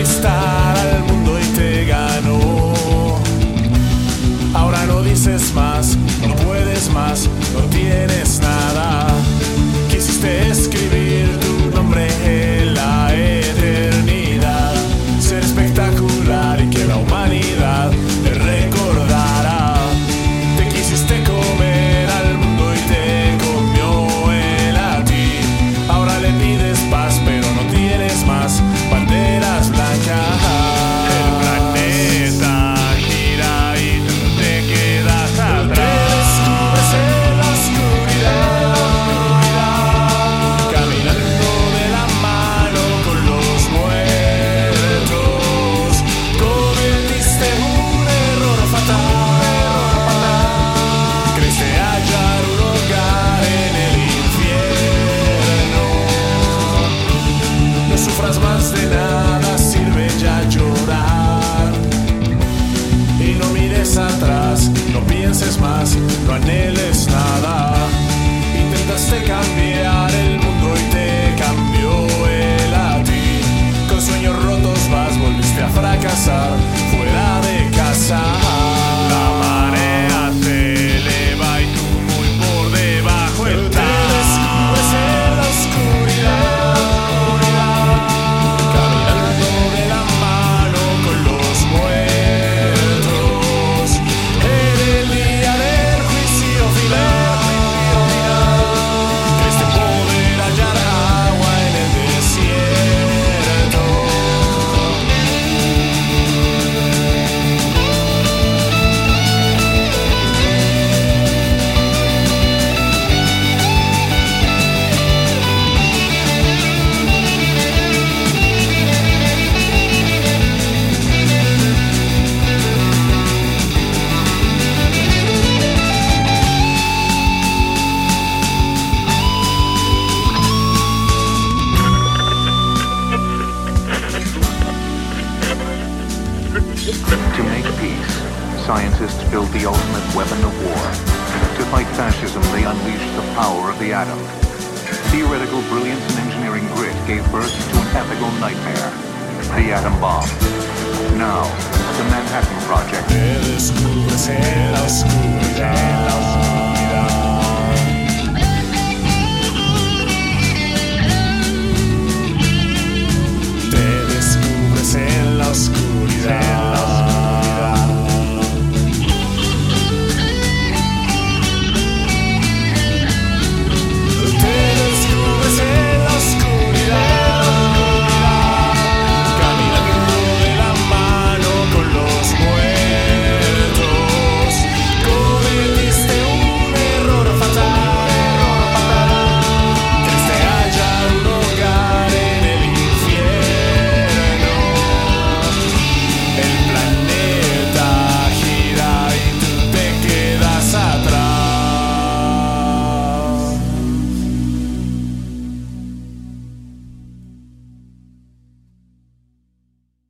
está. de nada sirve ya llorar. Y no mires atrás, no pienses más, no anheles nada. Intentaste cambiar. create peace, scientists build the ultimate weapon of war. To fight fascism, they unleash the power of the atom. Theoretical brilliance and engineering grit gave birth to an ethical nightmare, the atom bomb. Now, the Manhattan Project.